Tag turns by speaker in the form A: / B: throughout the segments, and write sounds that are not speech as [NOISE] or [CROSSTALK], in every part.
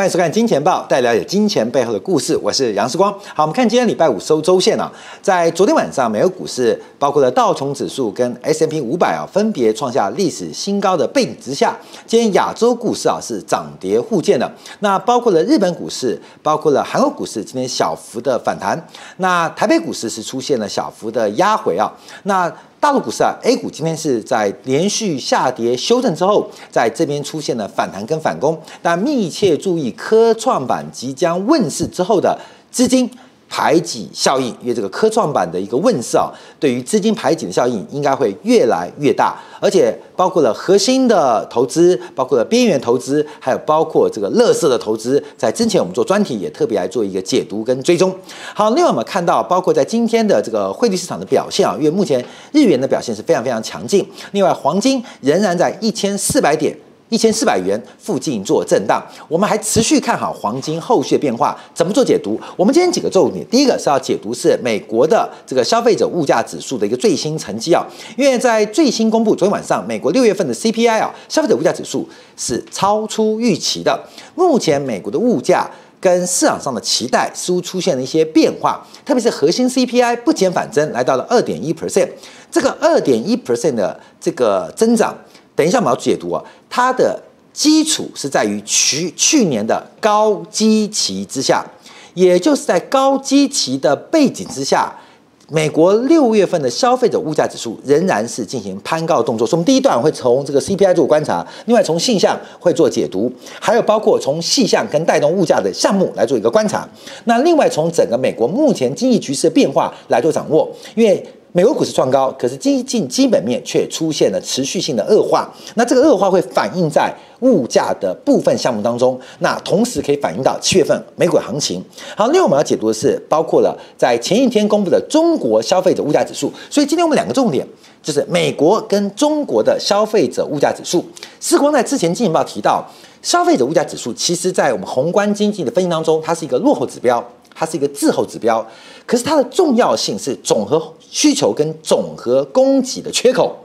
A: 欢迎收看《金钱报》，带了解金钱背后的故事。我是杨世光。好，我们看今天礼拜五收周线啊，在昨天晚上，美国股市包括了道琼指数跟 S M P 五百啊，分别创下历史新高的背景之下，今天亚洲股市啊是涨跌互见的。那包括了日本股市，包括了韩国股市，今天小幅的反弹。那台北股市是出现了小幅的压回啊。那大陆股市啊，A 股今天是在连续下跌修正之后，在这边出现了反弹跟反攻，但密切注意科创板即将问世之后的资金。排挤效应，因为这个科创板的一个问世啊，对于资金排挤的效应应该会越来越大，而且包括了核心的投资，包括了边缘投资，还有包括这个乐色的投资，在之前我们做专题也特别来做一个解读跟追踪。好，另外我们看到，包括在今天的这个汇率市场的表现啊，因为目前日元的表现是非常非常强劲，另外黄金仍然在一千四百点。一千四百元附近做震荡，我们还持续看好黄金后续的变化。怎么做解读？我们今天几个重点，第一个是要解读是美国的这个消费者物价指数的一个最新成绩啊，因为在最新公布昨天晚上，美国六月份的 CPI 啊，消费者物价指数是超出预期的。目前美国的物价跟市场上的期待似乎出现了一些变化，特别是核心 CPI 不减反增，来到了二点一 percent，这个二点一 percent 的这个增长。等一下，我们要解读啊，它的基础是在于去去年的高基期之下，也就是在高基期的背景之下，美国六月份的消费者物价指数仍然是进行攀高动作。所以，我们第一段会从这个 CPI 做观察，另外从细项会做解读，还有包括从细项跟带动物价的项目来做一个观察。那另外从整个美国目前经济局势的变化来做掌握，因为。美国股市创高，可是经济基本面却出现了持续性的恶化。那这个恶化会反映在物价的部分项目当中，那同时可以反映到七月份美股行情。好，另外我们要解读的是，包括了在前一天公布的中国消费者物价指数。所以今天我们两个重点就是美国跟中国的消费者物价指数。世光在之前《金钱报》提到，消费者物价指数其实在我们宏观经济的分析当中，它是一个落后指标。它是一个滞后指标，可是它的重要性是总和 [LAUGHS] 需求跟总和供给的缺口，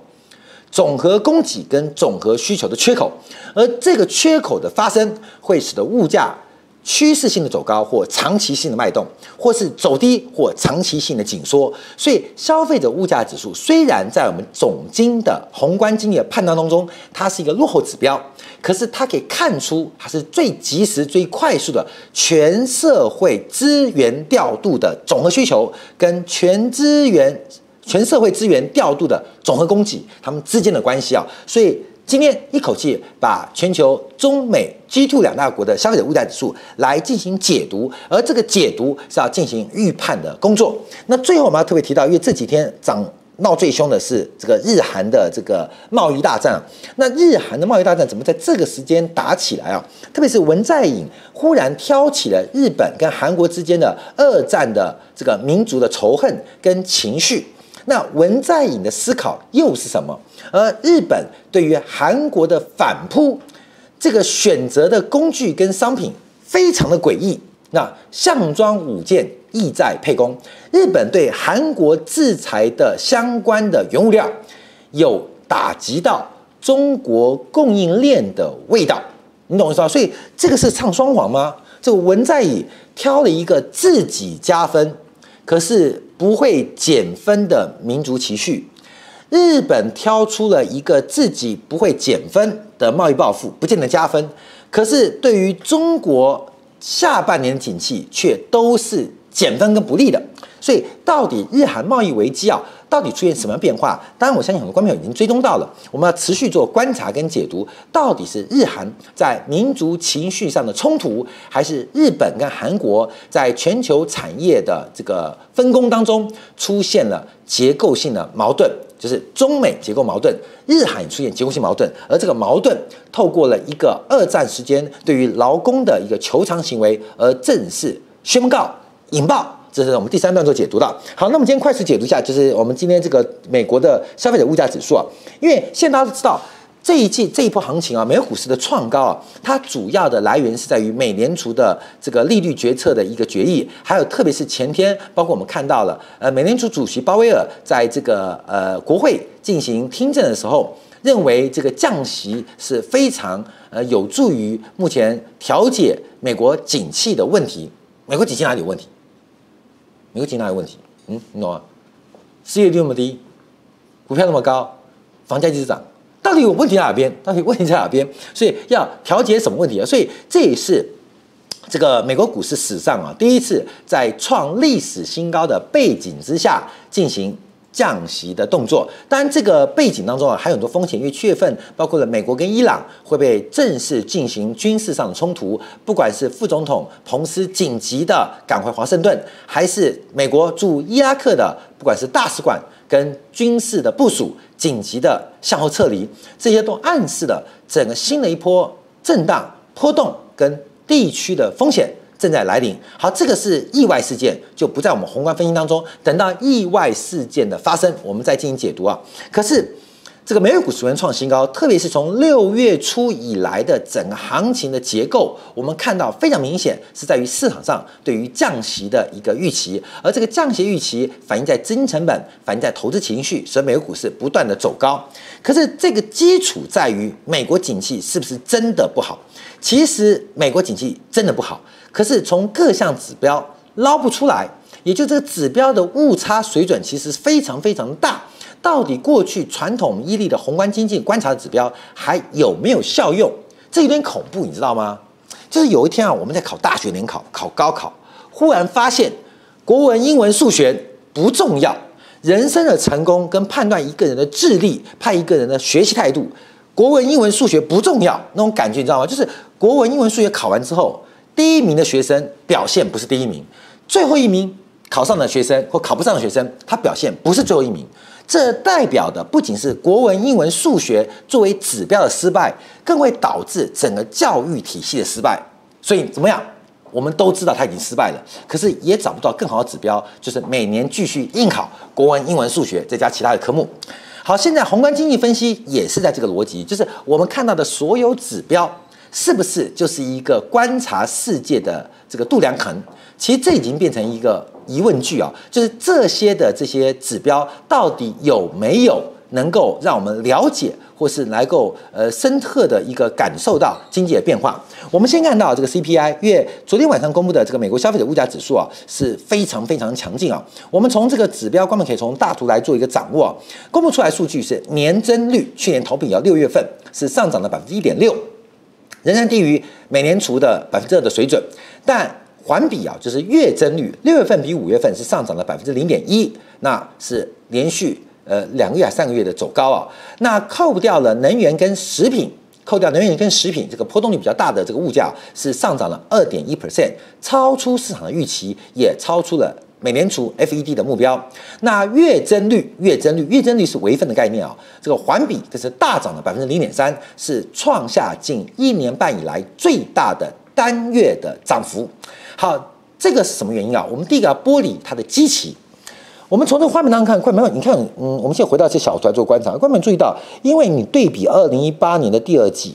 A: 总和供给跟总和需求的缺口，而这个缺口的发生会使得物价。趋势性的走高或长期性的脉动，或是走低或长期性的紧缩。所以，消费者物价指数虽然在我们总经的宏观经济的判断当中，它是一个落后指标，可是它可以看出它是最及时、最快速的全社会资源调度的总和需求，跟全资源、全社会资源调度的总和供给，它们之间的关系啊。所以。今天一口气把全球中美 G2 两大国的消费者物价指数来进行解读，而这个解读是要进行预判的工作。那最后我们要特别提到，因为这几天涨闹最凶的是这个日韩的这个贸易大战。那日韩的贸易大战怎么在这个时间打起来啊？特别是文在寅忽然挑起了日本跟韩国之间的二战的这个民族的仇恨跟情绪。那文在寅的思考又是什么？而日本对于韩国的反扑，这个选择的工具跟商品非常的诡异。那项庄舞剑，意在沛公。日本对韩国制裁的相关的原物料，有打击到中国供应链的味道，你懂我意思吧？所以这个是唱双簧吗？这个文在寅挑了一个自己加分，可是不会减分的民族情绪。日本挑出了一个自己不会减分的贸易报复，不见得加分，可是对于中国下半年的景气却都是减分跟不利的。所以，到底日韩贸易危机啊，到底出现什么变化？当然，我相信很多观众已经追踪到了。我们要持续做观察跟解读，到底是日韩在民族情绪上的冲突，还是日本跟韩国在全球产业的这个分工当中出现了结构性的矛盾？就是中美结构矛盾，日韩出现结构性矛盾，而这个矛盾透过了一个二战时间对于劳工的一个求偿行为而正式宣告引爆。这是我们第三段做解读的。好，那么今天快速解读一下，就是我们今天这个美国的消费者物价指数啊，因为现在大家都知道这一季这一波行情啊，美股市的创高啊，它主要的来源是在于美联储的这个利率决策的一个决议，还有特别是前天，包括我们看到了呃，美联储主席鲍威尔在这个呃国会进行听证的时候。认为这个降息是非常呃有助于目前调解美国景气的问题。美国景气哪里有问题？美国景气哪有问题？嗯，你懂吗？失业率那么低，股票那么高，房价一直涨，到底有问题在哪边？到底问题在哪边？所以要调节什么问题啊？所以这也是这个美国股市史上啊第一次在创历史新高的背景之下进行。降息的动作，当然这个背景当中啊，还有很多风险，因为七月份包括了美国跟伊朗会被正式进行军事上的冲突，不管是副总统彭斯紧急的赶回华盛顿，还是美国驻伊拉克的不管是大使馆跟军事的部署紧急的向后撤离，这些都暗示了整个新的一波震荡波动跟地区的风险。正在来临，好，这个是意外事件，就不在我们宏观分析当中。等到意外事件的发生，我们再进行解读啊。可是，这个美国股市创新高，特别是从六月初以来的整个行情的结构，我们看到非常明显是在于市场上对于降息的一个预期，而这个降息预期反映在资金成本，反映在投资情绪，所以美国股市不断的走高。可是，这个基础在于美国景气是不是真的不好？其实，美国景气真的不好。可是从各项指标捞不出来，也就这个指标的误差水准其实非常非常大。到底过去传统伊利的宏观经济观察的指标还有没有效用？这有点恐怖，你知道吗？就是有一天啊，我们在考大学联考、考高考，忽然发现国文、英文、数学不重要，人生的成功跟判断一个人的智力、判一个人的学习态度，国文、英文、数学不重要，那种感觉你知道吗？就是国文、英文、数学考完之后。第一名的学生表现不是第一名，最后一名考上的学生或考不上的学生，他表现不是最后一名。这代表的不仅是国文、英文、数学作为指标的失败，更会导致整个教育体系的失败。所以怎么样？我们都知道他已经失败了，可是也找不到更好的指标，就是每年继续应考国文、英文、数学，再加其他的科目。好，现在宏观经济分析也是在这个逻辑，就是我们看到的所有指标。是不是就是一个观察世界的这个度量衡？其实这已经变成一个疑问句啊，就是这些的这些指标到底有没有能够让我们了解，或是能够呃深刻的一个感受到经济的变化？我们先看到这个 CPI，因为昨天晚上公布的这个美国消费者物价指数啊是非常非常强劲啊。我们从这个指标，观众可以从大图来做一个掌握。公布出来数据是年增率，去年同比啊六月份是上涨了百分之一点六。仍然低于美联储的百分之二的水准，但环比啊，就是月增率，六月份比五月份是上涨了百分之零点一，那是连续呃两个月还三个月的走高啊。那扣掉了能源跟食品，扣掉能源跟食品这个波动率比较大的这个物价是上涨了二点一 percent，超出市场的预期，也超出了。美联储 FED 的目标，那月增率，月增率，月增率是微分的概念啊。这个环比这是大涨了百分之零点三，是创下近一年半以来最大的单月的涨幅。好，这个是什么原因啊？我们第一个要剥离它的基期。我们从这个画面当中看，快没有？你看，嗯，我们现在回到这小图来做观察，观众注意到，因为你对比二零一八年的第二季，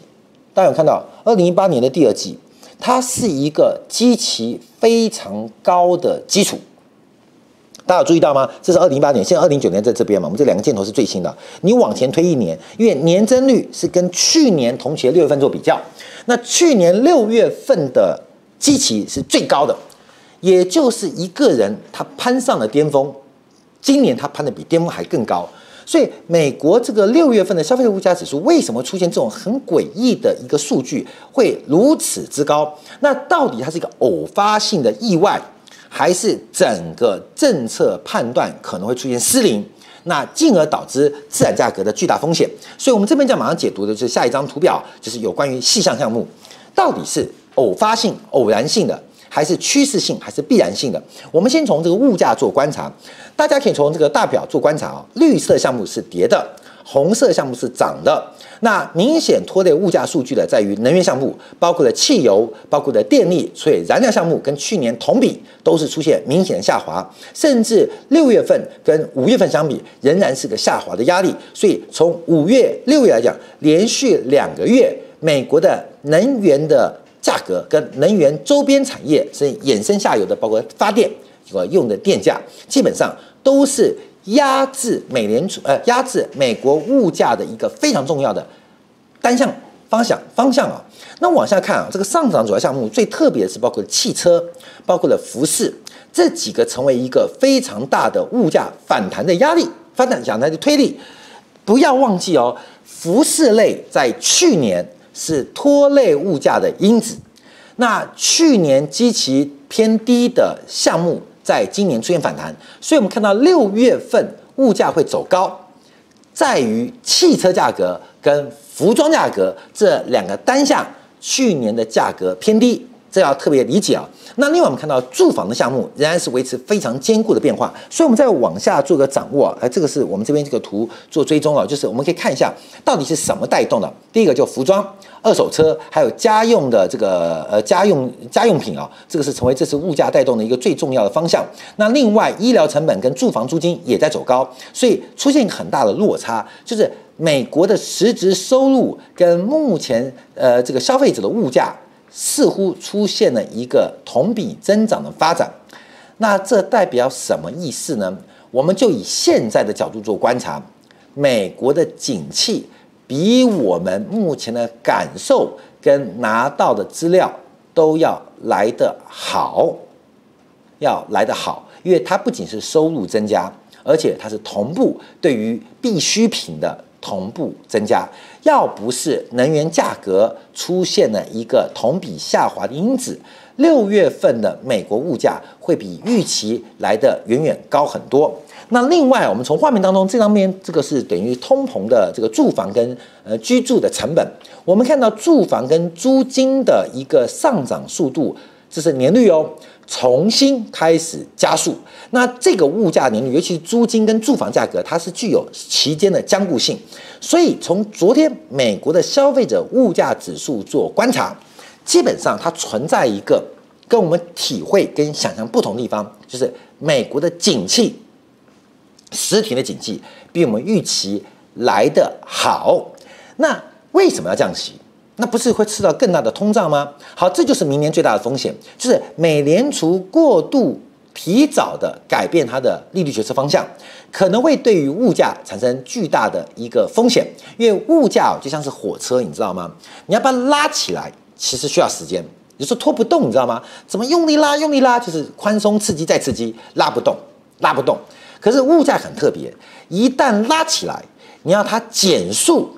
A: 大家有看到二零一八年的第二季，它是一个基期非常高的基础。大家有注意到吗？这是二零一八年，现在二零一九年在这边嘛。我们这两个箭头是最新的。你往前推一年，因为年增率是跟去年同期的六月份做比较。那去年六月份的基期是最高的，也就是一个人他攀上了巅峰，今年他攀的比巅峰还更高。所以美国这个六月份的消费者物价指数为什么出现这种很诡异的一个数据，会如此之高？那到底它是一个偶发性的意外？还是整个政策判断可能会出现失灵，那进而导致资产价格的巨大风险。所以，我们这边就马上解读的就是下一张图表，就是有关于细项项目，到底是偶发性、偶然性的，还是趋势性，还是必然性的？我们先从这个物价做观察，大家可以从这个大表做观察啊，绿色项目是跌的。红色项目是涨的，那明显拖累物价数据的在于能源项目，包括了汽油，包括了电力，所以燃料项目跟去年同比都是出现明显的下滑，甚至六月份跟五月份相比仍然是个下滑的压力。所以从五月、六月来讲，连续两个月，美国的能源的价格跟能源周边产业，是衍生下游的，包括发电所用的电价，基本上都是。压制美联储呃压制美国物价的一个非常重要的单向方向方向啊。那往下看啊，这个上涨主要项目最特别的是包括汽车，包括了服饰这几个成为一个非常大的物价反弹的压力，反弹讲来的推力。不要忘记哦，服饰类在去年是拖累物价的因子。那去年基期偏低的项目，在今年出现反弹，所以我们看到六月份物价会走高，在于汽车价格跟服装价格这两个单项，去年的价格偏低，这要特别理解啊。那另外我们看到住房的项目仍然是维持非常坚固的变化，所以我们再往下做个掌握，哎，这个是我们这边这个图做追踪啊，就是我们可以看一下到底是什么带动的。第一个就服装、二手车，还有家用的这个呃家用家用品啊，这个是成为这次物价带动的一个最重要的方向。那另外医疗成本跟住房租金也在走高，所以出现很大的落差，就是美国的实质收入跟目前呃这个消费者的物价。似乎出现了一个同比增长的发展，那这代表什么意思呢？我们就以现在的角度做观察，美国的景气比我们目前的感受跟拿到的资料都要来得好，要来得好，因为它不仅是收入增加，而且它是同步对于必需品的。同步增加，要不是能源价格出现了一个同比下滑的因子，六月份的美国物价会比预期来得远远高很多。那另外，我们从画面当中这张面，这个是等于通膨的这个住房跟呃居住的成本，我们看到住房跟租金的一个上涨速度，这是年率哦。重新开始加速，那这个物价年率，尤其是租金跟住房价格，它是具有期间的僵固性。所以从昨天美国的消费者物价指数做观察，基本上它存在一个跟我们体会跟想象不同的地方，就是美国的景气，实体的景气比我们预期来得好。那为什么要降息？那不是会吃到更大的通胀吗？好，这就是明年最大的风险，就是美联储过度提早的改变它的利率决策方向，可能会对于物价产生巨大的一个风险。因为物价就像是火车，你知道吗？你要把它拉起来，其实需要时间，有时候拖不动，你知道吗？怎么用力拉，用力拉，就是宽松刺激再刺激，拉不动，拉不动。可是物价很特别，一旦拉起来，你要它减速，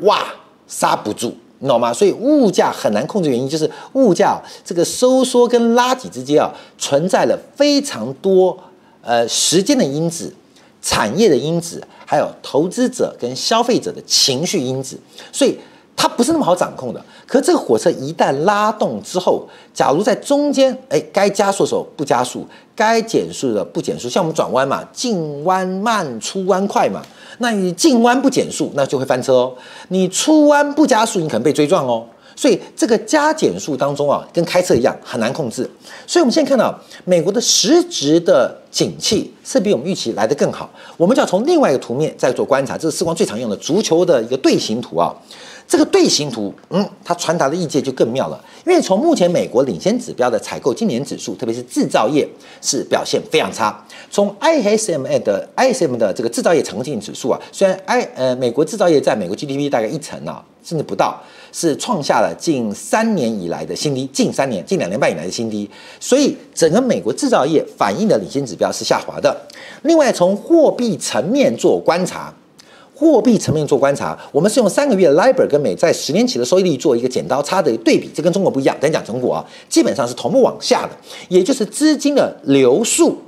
A: 哇，刹不住。你懂吗？所以物价很难控制，原因就是物价这个收缩跟拉挤之间啊，存在了非常多呃时间的因子、产业的因子，还有投资者跟消费者的情绪因子，所以它不是那么好掌控的。可这个火车一旦拉动之后，假如在中间哎该加速的时候不加速，该减速的不减速，像我们转弯嘛，进弯慢，出弯快嘛。那你进弯不减速，那就会翻车哦。你出弯不加速，你可能被追撞哦。所以这个加减速当中啊，跟开车一样很难控制。所以我们现在看到美国的实质的景气是比我们预期来得更好。我们就要从另外一个图面再做观察，这是世光最常用的足球的一个队形图啊。这个队形图，嗯，它传达的意见就更妙了。因为从目前美国领先指标的采购经理指数，特别是制造业，是表现非常差。从 ISM 的 ISM 的这个制造业采购经指数啊，虽然 I 呃美国制造业在美国 GDP 大概一成啊，甚至不到，是创下了近三年以来的新低，近三年、近两年半以来的新低。所以整个美国制造业反映的领先指标是下滑的。另外，从货币层面做观察。货币层面做观察，我们是用三个月 LIBOR 跟美债十年期的收益率做一个剪刀差的对比，这跟中国不一样。等讲中国啊，基本上是同步往下的，也就是资金的流速，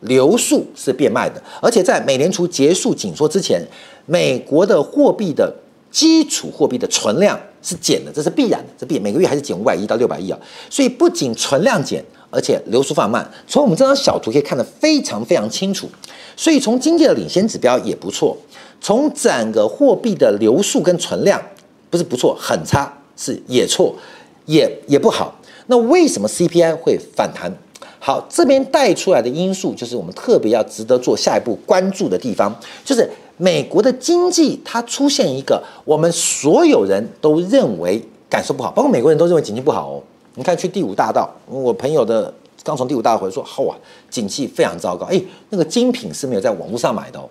A: 流速是变慢的。而且在美联储结束紧缩之前，美国的货币的基础货币的存量是减的，这是必然的，这必每个月还是减五百亿到六百亿啊。所以不仅存量减，而且流速放慢。从我们这张小图可以看得非常非常清楚。所以从经济的领先指标也不错。从整个货币的流速跟存量，不是不错，很差，是也错，也也不好。那为什么 CPI 会反弹？好，这边带出来的因素就是我们特别要值得做下一步关注的地方，就是美国的经济它出现一个我们所有人都认为感受不好，包括美国人都认为经济不好哦。你看去第五大道，我朋友的刚从第五大道回来说，好啊，景气非常糟糕。哎，那个精品是没有在网络上买的哦。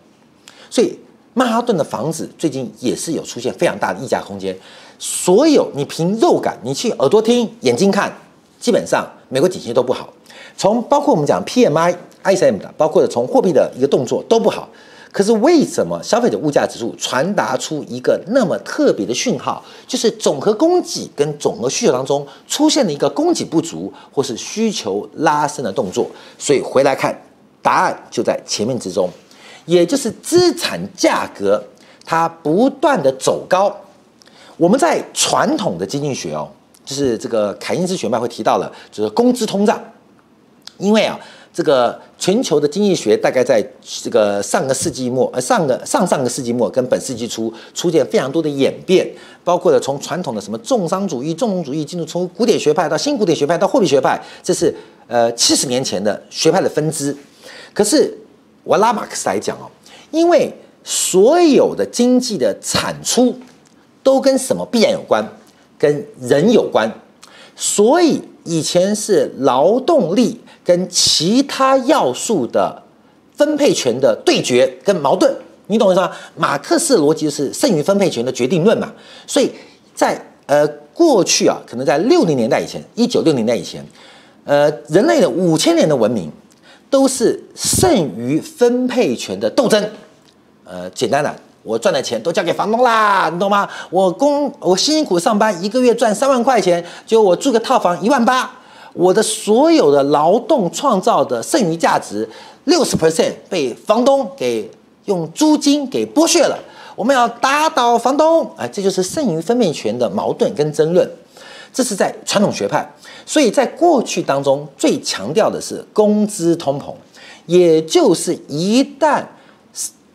A: 所以曼哈顿的房子最近也是有出现非常大的溢价空间。所有你凭肉感，你去耳朵听，眼睛看，基本上美国景气都不好。从包括我们讲 PMI、ISM 的，包括从货币的一个动作都不好。可是为什么消费者物价指数传达出一个那么特别的讯号？就是总和供给跟总和需求当中出现了一个供给不足或是需求拉升的动作。所以回来看，答案就在前面之中，也就是资产价格它不断的走高。我们在传统的经济学哦，就是这个凯因斯学派会提到了，就是工资通胀，因为啊。这个全球的经济学大概在这个上个世纪末，呃，上个上上个世纪末跟本世纪初出现非常多的演变，包括了从传统的什么重商主义、重农主义进入从古典学派到新古典学派到货币学派，这是呃七十年前的学派的分支。可是我拉马克思来讲哦，因为所有的经济的产出都跟什么必然有关，跟人有关，所以以前是劳动力。跟其他要素的分配权的对决跟矛盾，你懂我意思吗？马克思逻辑是剩余分配权的决定论嘛。所以在呃过去啊，可能在六零年代以前，一九六零年代以前，呃，人类的五千年的文明都是剩余分配权的斗争。呃，简单的，我赚的钱都交给房东啦，你懂吗？我工我辛辛苦苦上班，一个月赚三万块钱，就我住个套房一万八。我的所有的劳动创造的剩余价值，六十 percent 被房东给用租金给剥削了。我们要打倒房东，哎，这就是剩余分配权的矛盾跟争论。这是在传统学派，所以在过去当中最强调的是工资通膨，也就是一旦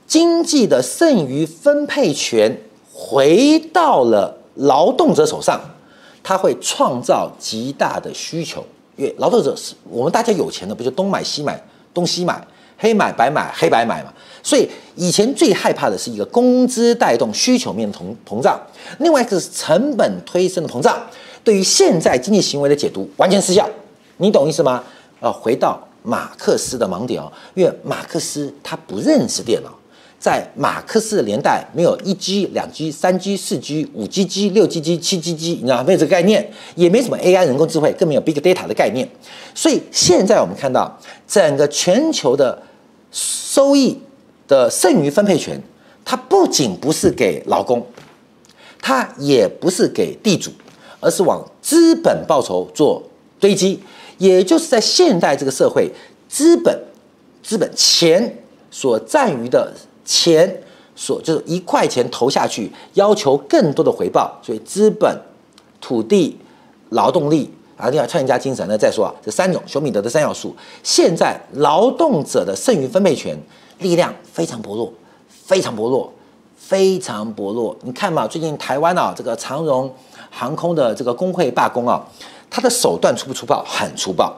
A: 经济的剩余分配权回到了劳动者手上。它会创造极大的需求，因为劳动者是我们大家有钱的，不就东买西买，东西买，黑买白买，黑白买嘛。所以以前最害怕的是一个工资带动需求面的膨膨胀，另外一个是成本推升的膨胀。对于现在经济行为的解读完全失效，你懂意思吗？呃，回到马克思的盲点哦，因为马克思他不认识电脑。在马克思的年代，没有一 G、两 G、三 G、四 G、五 G、G、六 G、G、七 G、G，你知道没有这个概念，也没什么 AI 人工智慧，更没有 Big Data 的概念。所以现在我们看到，整个全球的收益的剩余分配权，它不仅不是给劳工，它也不是给地主，而是往资本报酬做堆积。也就是在现代这个社会，资本、资本钱所占于的。钱所就是一块钱投下去，要求更多的回报，所以资本、土地、劳动力啊，另外创业家精神呢？再说啊，这三种休谟德的三要素，现在劳动者的剩余分配权力量非常薄弱，非常薄弱，非常薄弱。你看嘛，最近台湾啊，这个长荣航空的这个工会罢工啊，他的手段粗不粗暴？很粗暴。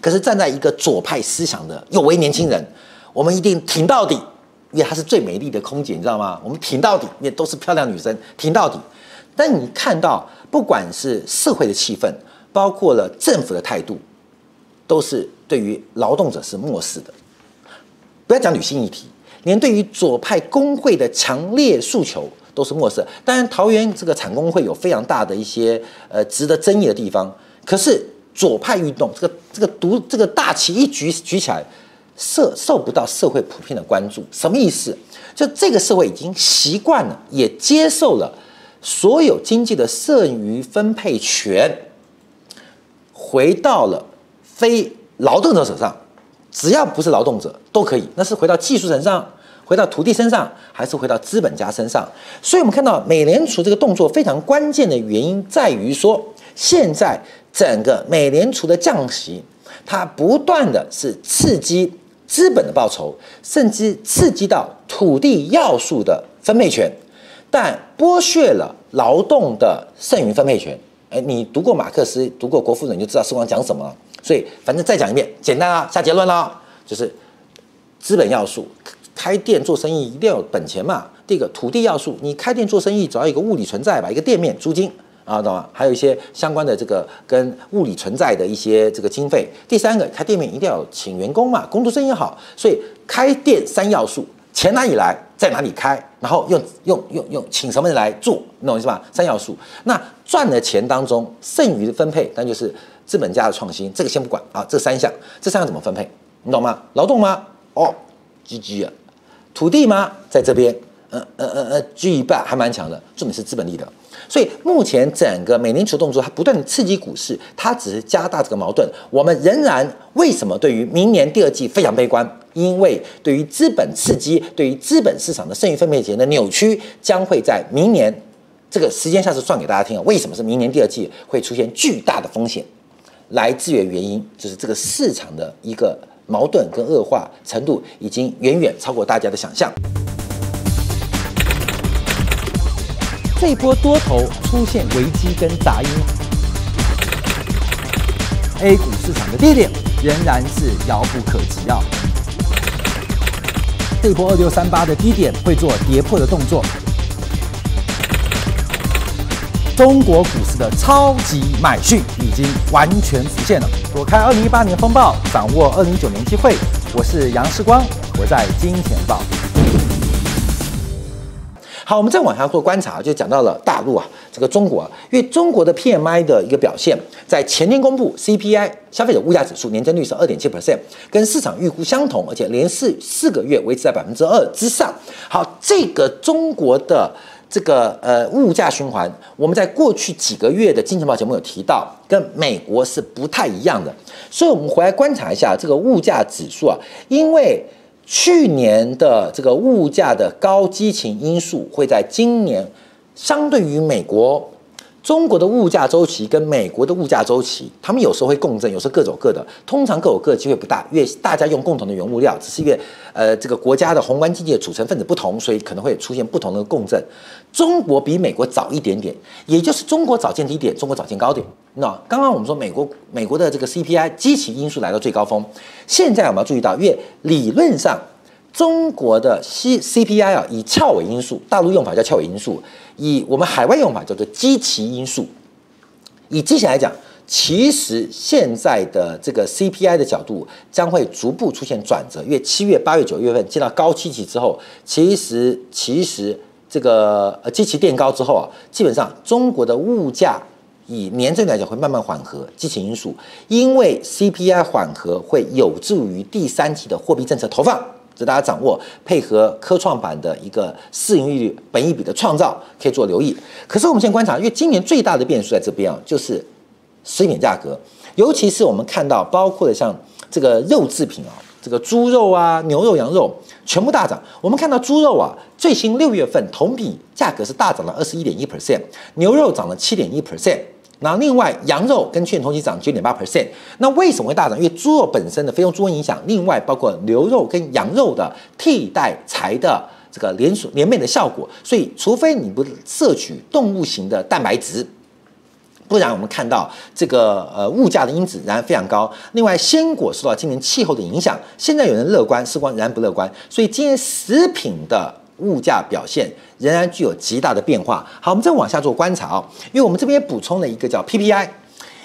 A: 可是站在一个左派思想的有为年轻人，我们一定挺到底。因为她是最美丽的空姐，你知道吗？我们挺到底，也都是漂亮女生，挺到底。但你看到，不管是社会的气氛，包括了政府的态度，都是对于劳动者是漠视的。不要讲女性议题，连对于左派工会的强烈诉求都是漠视。当然，桃园这个产工会有非常大的一些呃值得争议的地方，可是左派运动这个这个独这个大旗一举举起来。受受不到社会普遍的关注，什么意思？就这个社会已经习惯了，也接受了所有经济的剩余分配权回到了非劳动者手上，只要不是劳动者都可以。那是回到技术层上，回到土地身上，还是回到资本家身上？所以，我们看到美联储这个动作非常关键的原因在于说，现在整个美联储的降息，它不断的是刺激。资本的报酬，甚至刺激到土地要素的分配权，但剥削了劳动的剩余分配权。哎，你读过马克思，读过国富论，你就知道时光讲什么了。所以，反正再讲一遍，简单啊，下结论了，就是资本要素，开店做生意一定要有本钱嘛。第一个土地要素，你开店做生意，只要一个物理存在吧，一个店面租金。啊，懂吗？还有一些相关的这个跟物理存在的一些这个经费。第三个，开店面一定要请员工嘛，工作生意好，所以开店三要素：钱哪里来，在哪里开，然后用用用用请什么人来做，你懂我意思吧？三要素。那赚的钱当中剩余的分配，那就是资本家的创新，这个先不管啊。这三项，这三项怎么分配？你懂吗？劳动吗？哦，GG 啊。土地吗？在这边，呃呃呃呃，居一半还蛮强的，重点是资本利得。所以目前整个美联储动作，它不断的刺激股市，它只是加大这个矛盾。我们仍然为什么对于明年第二季非常悲观？因为对于资本刺激，对于资本市场的剩余分配权的扭曲，将会在明年这个时间下是算给大家听啊。为什么是明年第二季会出现巨大的风险？来自于原因就是这个市场的一个。矛盾跟恶化程度已经远远超过大家的想象。这一波多头出现危机跟杂音，A 股市场的低点仍然是遥不可及啊！这一波二六三八的低点会做跌破的动作。中国股市的超级买讯已经完全实现了，躲开二零一八年风暴，掌握二零一九年机会。我是杨世光，我在金钱报。好，我们再往下做观察，就讲到了大陆啊，这个中国啊，因为中国的 PMI 的一个表现，在前天公布 CPI 消费者物价指数年增率是二点七 percent，跟市场预估相同，而且连续四个月维持在百分之二之上。好，这个中国的。这个呃物价循环，我们在过去几个月的金钱报节目有提到，跟美国是不太一样的，所以我们回来观察一下这个物价指数啊，因为去年的这个物价的高激情因素会在今年相对于美国。中国的物价周期跟美国的物价周期，他们有时候会共振，有时候各走各的。通常各有各的机会不大，因为大家用共同的原物料，只是因为呃这个国家的宏观经济的组成分子不同，所以可能会出现不同的共振。中国比美国早一点点，也就是中国早见低点，中国早见高点。那刚刚我们说美国美国的这个 CPI 基期因素来到最高峰，现在我们要注意到，因为理论上。中国的 C CPI 啊，以翘尾因素，大陆用法叫翘尾因素，以我们海外用法叫做基期因素。以基期来讲，其实现在的这个 CPI 的角度将会逐步出现转折，因为七月、八月、九月份见到高基期之后，其实其实这个呃基期垫高之后啊，基本上中国的物价以年增来讲会慢慢缓和，基期因素，因为 CPI 缓和会有助于第三季的货币政策投放。这大家掌握，配合科创板的一个市盈率、本益比的创造，可以做留意。可是我们现在观察，因为今年最大的变数在这边啊，就是食品价格，尤其是我们看到，包括的像这个肉制品啊，这个猪肉啊、牛肉、羊肉全部大涨。我们看到猪肉啊，最新六月份同比价格是大涨了二十一点一 percent，牛肉涨了七点一 percent。那另外，羊肉跟去年同期涨九点八 percent。那为什么会大涨？因为猪肉本身的非用猪瘟影响，另外包括牛肉跟羊肉的替代材的这个连锁连面的效果。所以，除非你不摄取动物型的蛋白质，不然我们看到这个呃物价的因子仍然非常高。另外，鲜果受到今年气候的影响，现在有人乐观，时光仍然不乐观。所以，今年食品的。物价表现仍然具有极大的变化。好，我们再往下做观察哦，因为我们这边补充了一个叫 PPI，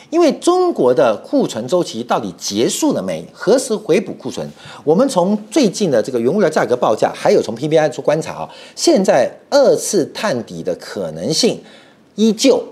A: 因为中国的库存周期到底结束了没？何时回补库存？我们从最近的这个原物料价格报价，还有从 PPI 做观察啊，现在二次探底的可能性依旧，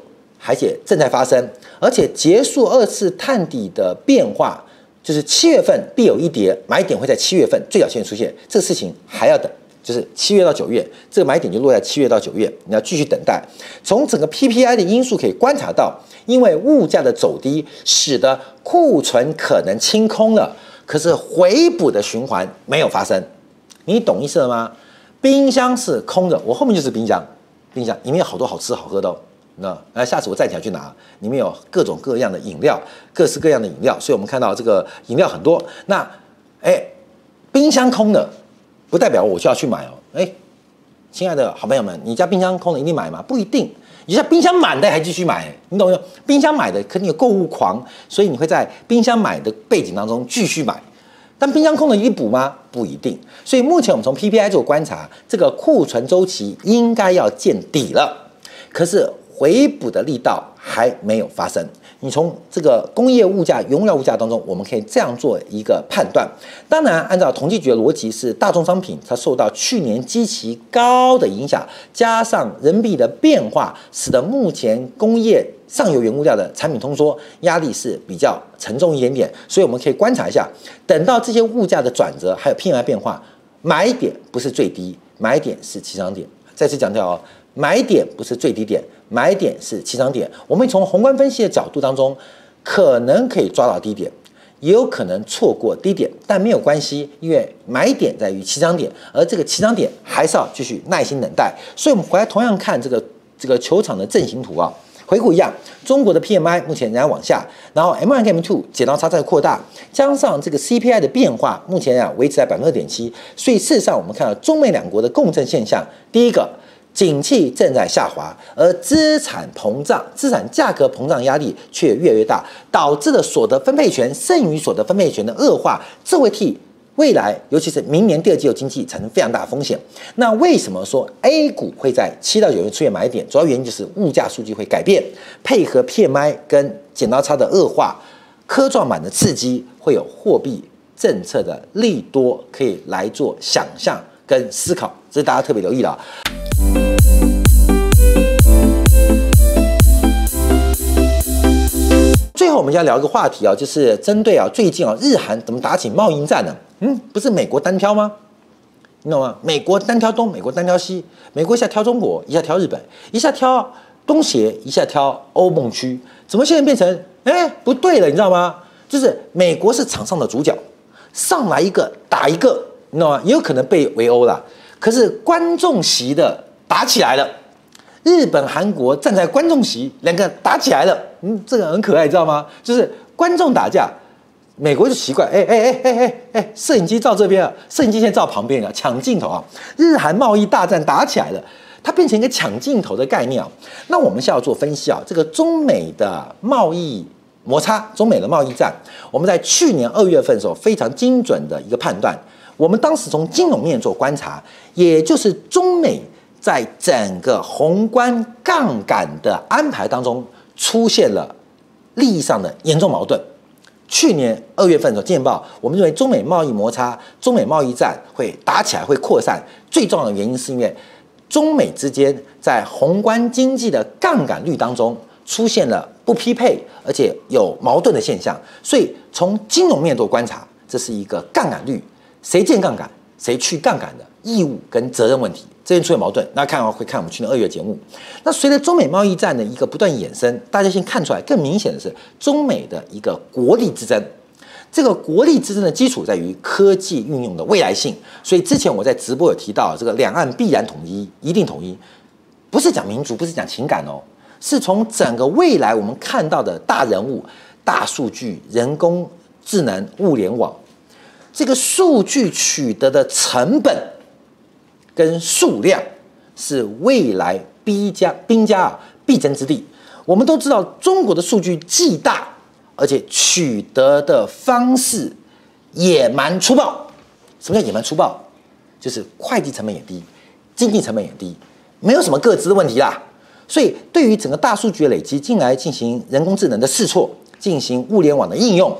A: 而且正在发生，而且结束二次探底的变化，就是七月份必有一跌，买点会在七月份最小限出现，这个事情还要等。就是七月到九月，这个买点就落在七月到九月，你要继续等待。从整个 PPI 的因素可以观察到，因为物价的走低，使得库存可能清空了，可是回补的循环没有发生。你懂意思了吗？冰箱是空的，我后面就是冰箱，冰箱里面有好多好吃好喝的哦。那那，下次我站起来去拿，里面有各种各样的饮料，各式各样的饮料，所以我们看到这个饮料很多。那，哎，冰箱空的。不代表我就要去买哦，哎，亲爱的好朋友们，你家冰箱空了一定买吗？不一定，你家冰箱满的还继续买，你懂没有？冰箱买的肯定有购物狂，所以你会在冰箱买的背景当中继续买。但冰箱空了一定补吗？不一定。所以目前我们从 PPI 做观察，这个库存周期应该要见底了。可是回补的力道还没有发生。你从这个工业物价、原物料物价当中，我们可以这样做一个判断。当然，按照统计局的逻辑，是大宗商品它受到去年基期高的影响，加上人民币的变化，使得目前工业上游原物料的产品通缩压力是比较沉重一点点。所以我们可以观察一下，等到这些物价的转折还有 PMI 变化，买点不是最低，买点是起涨点。再次强调哦。买点不是最低点，买点是起涨点。我们从宏观分析的角度当中，可能可以抓到低点，也有可能错过低点，但没有关系，因为买点在于起涨点，而这个起涨点还是要继续耐心等待。所以，我们回来同样看这个这个球场的阵型图啊，回顾一样，中国的 PMI 目前仍然往下，然后 M1 跟 M2 剪刀差在扩大，加上这个 CPI 的变化，目前啊维持在百分之二点七。所以，事实上我们看到中美两国的共振现象，第一个。景气正在下滑，而资产膨胀、资产价格膨胀压力却越来越大，导致了所得分配权剩余所得分配权的恶化，这会替未来，尤其是明年第二季度经济产生非常大的风险。那为什么说 A 股会在七到九月出现买点？主要原因就是物价数据会改变，配合 PMI 跟剪刀差的恶化，科创板的刺激，会有货币政策的利多可以来做想象跟思考，这是大家特别留意的。最后，我们要聊一个话题啊，就是针对啊最近啊日韩怎么打起贸易战呢？嗯，不是美国单挑吗？你懂吗？美国单挑东，美国单挑西，美国一下挑中国，一下挑日本，一下挑东协，一下挑欧盟区，怎么现在变成哎不对了？你知道吗？就是美国是场上的主角，上来一个打一个，你知道吗？也有可能被围殴了。可是观众席的打起来了。日本、韩国站在观众席，两个打起来了。嗯，这个很可爱，你知道吗？就是观众打架，美国就奇怪，哎哎哎哎哎哎，摄影机照这边啊，摄影机现在照旁边啊，抢镜头啊。日韩贸易大战打起来了，它变成一个抢镜头的概念啊。那我们现在要做分析啊，这个中美的贸易摩擦，中美的贸易战，我们在去年二月份的时候非常精准的一个判断，我们当时从金融面做观察，也就是中美。在整个宏观杠杆的安排当中，出现了利益上的严重矛盾。去年二月份的，《见报》我们认为中美贸易摩擦、中美贸易战会打起来、会扩散。最重要的原因是因为中美之间在宏观经济的杠杆率当中出现了不匹配，而且有矛盾的现象。所以从金融面做观察，这是一个杠杆率，谁建杠杆，谁去杠杆的义务跟责任问题。这边出现矛盾，那看完会看我们去年二月节目。那随着中美贸易战的一个不断衍生，大家先看出来更明显的是中美的一个国力之争。这个国力之争的基础在于科技运用的未来性。所以之前我在直播有提到，这个两岸必然统一，一定统一，不是讲民族，不是讲情感哦，是从整个未来我们看到的大人物、大数据、人工智能、物联网，这个数据取得的成本。跟数量是未来兵家兵家啊必争之地。我们都知道，中国的数据既大，而且取得的方式野蛮粗暴。什么叫野蛮粗暴？就是会计成本也低，经济成本也低，没有什么个资的问题啦。所以，对于整个大数据的累积，进来进行人工智能的试错，进行物联网的应用，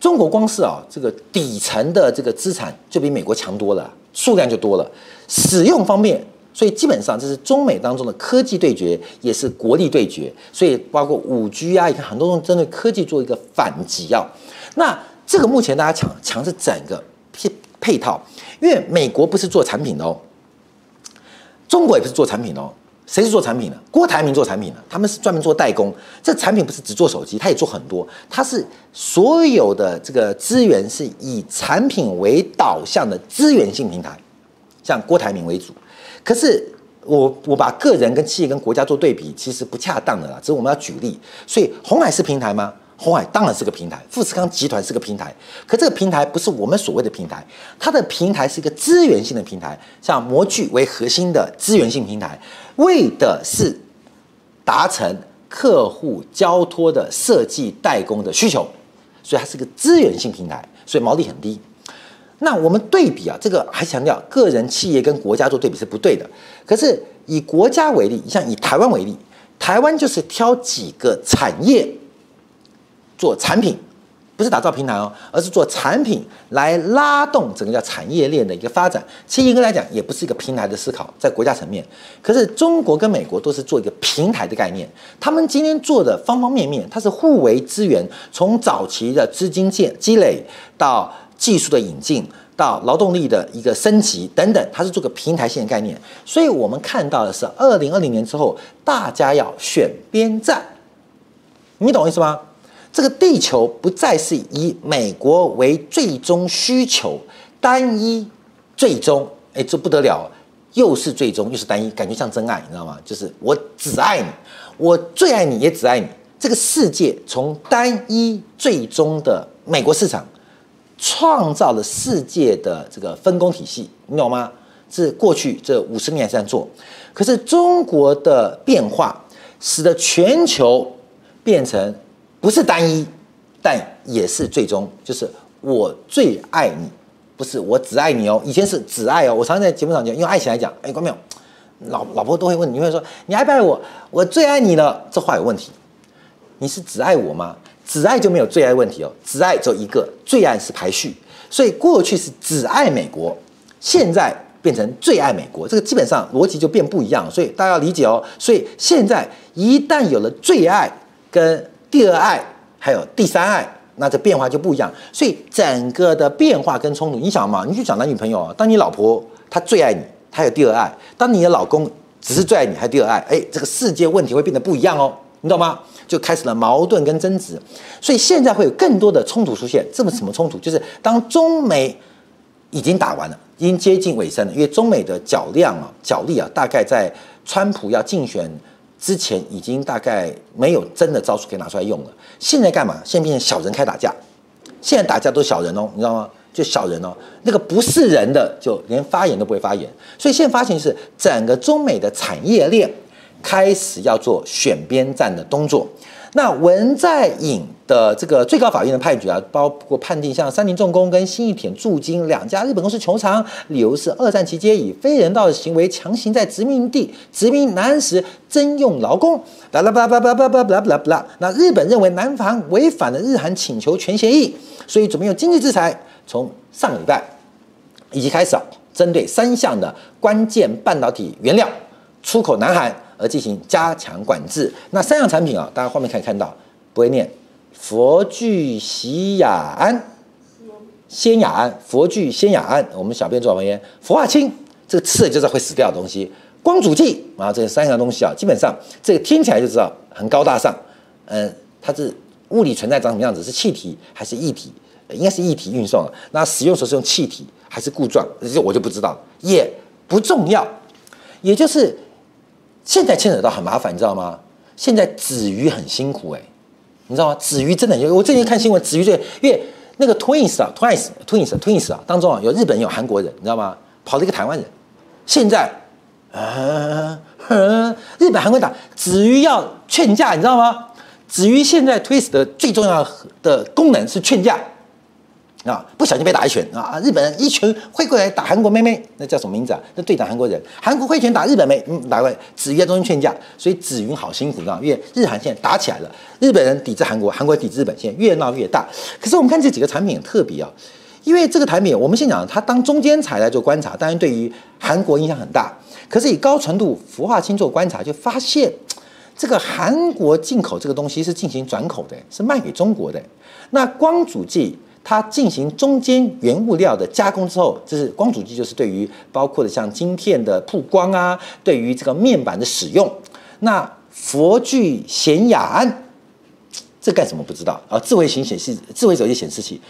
A: 中国光是啊这个底层的这个资产就比美国强多了。数量就多了，使用方面，所以基本上这是中美当中的科技对决，也是国力对决。所以包括五 G 啊，你看很多人针对科技做一个反击啊。那这个目前大家抢抢是整个配配套，因为美国不是做产品的哦，中国也不是做产品的哦。谁是做产品的？郭台铭做产品的，他们是专门做代工。这产品不是只做手机，他也做很多。他是所有的这个资源是以产品为导向的资源性平台，像郭台铭为主。可是我我把个人跟企业跟国家做对比，其实不恰当的啦。只是我们要举例。所以红海是平台吗？鸿海当然是个平台，富士康集团是个平台，可这个平台不是我们所谓的平台，它的平台是一个资源性的平台，像模具为核心的资源性平台，为的是达成客户交托的设计代工的需求，所以它是个资源性平台，所以毛利很低。那我们对比啊，这个还强调个人、企业跟国家做对比是不对的。可是以国家为例，像以台湾为例。台湾就是挑几个产业做产品。不是打造平台哦，而是做产品来拉动整个叫产业链的一个发展。其实严格来讲，也不是一个平台的思考，在国家层面。可是中国跟美国都是做一个平台的概念，他们今天做的方方面面，它是互为资源，从早期的资金建积累到技术的引进，到劳动力的一个升级等等，它是做个平台性的概念。所以我们看到的是，二零二零年之后，大家要选边站，你懂我意思吗？这个地球不再是以美国为最终需求，单一最终，哎，这不得了，又是最终又是单一，感觉像真爱，你知道吗？就是我只爱你，我最爱你也只爱你。这个世界从单一最终的美国市场，创造了世界的这个分工体系，你懂吗？是过去这五十年这样做，可是中国的变化使得全球变成。不是单一，但也是最终，就是我最爱你，不是我只爱你哦。以前是只爱哦，我常常在节目上讲，用爱情来讲，哎，观众朋友，老老婆都会问你，会说你爱不爱我？我最爱你了，这话有问题。你是只爱我吗？只爱就没有最爱问题哦，只爱只有一个，最爱是排序。所以过去是只爱美国，现在变成最爱美国，这个基本上逻辑就变不一样，所以大家要理解哦。所以现在一旦有了最爱跟第二爱还有第三爱，那这变化就不一样。所以整个的变化跟冲突，你想嘛？你去讲男女朋友，当你老婆她最爱你，她有第二爱；当你的老公只是最爱你，还有第二爱，哎，这个世界问题会变得不一样哦，你懂吗？就开始了矛盾跟争执。所以现在会有更多的冲突出现。这么什么冲突？就是当中美已经打完了，已经接近尾声了，因为中美的较量啊、角力啊，大概在川普要竞选。之前已经大概没有真的招数可以拿出来用了。现在干嘛？现在变成小人开打架。现在打架都是小人哦，你知道吗？就小人哦，那个不是人的，就连发言都不会发言。所以现在发行是整个中美的产业链开始要做选边站的动作。那文在寅的这个最高法院的判决啊，包括判定像三菱重工跟新一田驻京两家日本公司求偿，理由是二战期间以非人道的行为强行在殖民地殖民南时征用劳工，啦啦啦啦啦啦啦啦啦啦。那日本认为南方违反了日韩请求权协议，所以准备用经济制裁，从上礼拜以及开始啊，针对三项的关键半导体原料出口南韩。而进行加强管制。那三样产品啊，大家画面可以看到，不会念佛聚喜雅安、仙雅安、佛聚仙雅安。我们小编做旁边，氟化氢这个吃了就是会死掉的东西。光阻剂啊，这三样东西啊，基本上这个听起来就知道很高大上。嗯，它是物理存在长什么样子？是气体还是液体？应该是液体运送。那使用时候是用气体还是固状？这我就不知道，也不重要。也就是。现在牵扯到很麻烦，你知道吗？现在子瑜很辛苦哎、你知道吗？子瑜真的，我最近看新闻，子瑜这因为那个 Twins 啊，Twins，Twins，Twins 啊，当中啊有日本有韩国人，你知道吗？跑了一个台湾人，现在，呃，日本韩国打子瑜要劝架，你知道吗？子瑜现在 Twins 的最重要的功能是劝架。啊！不小心被打一拳啊！日本人一拳挥过来打韩国妹妹，那叫什么名字啊？那队长韩国人，韩国挥拳打日本妹，嗯，打过来，子瑜在中间劝架，所以子瑜好辛苦，啊，因为日韩现在打起来了，日本人抵制韩国，韩国抵制日本，现在越闹越大。可是我们看这几个产品很特别啊，因为这个产品，我们先讲它当中间材来做观察，当然对于韩国影响很大。可是以高纯度氟化氢做观察，就发现这个韩国进口这个东西是进行转口的，是卖给中国的。那光阻剂。它进行中间原物料的加工之后，这是光主机，就是对于包括的像晶片的曝光啊，对于这个面板的使用。那佛具显雅安，这干什么不知道啊？智慧型显示，智慧手机显示器，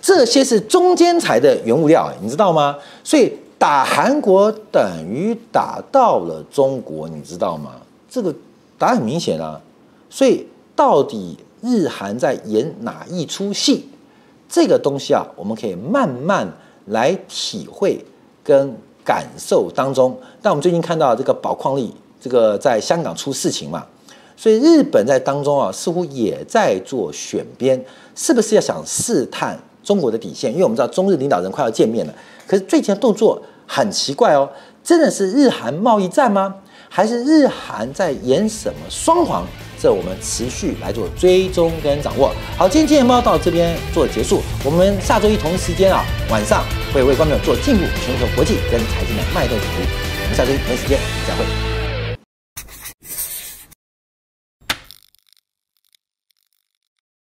A: 这些是中间材的原物料，你知道吗？所以打韩国等于打到了中国，你知道吗？这个答案很明显啊。所以到底日韩在演哪一出戏？这个东西啊，我们可以慢慢来体会跟感受当中。但我们最近看到这个宝矿力，这个在香港出事情嘛，所以日本在当中啊，似乎也在做选边，是不是要想试探中国的底线？因为我们知道中日领导人快要见面了，可是最近的动作很奇怪哦，真的是日韩贸易战吗？还是日韩在演什么双簧？这我们持续来做追踪跟掌握。好，今天金钱报到这边做结束，我们下周一同一时间啊晚上会为观众做进一步全球国际跟财经的脉动解读。我们下周一同一时间再会。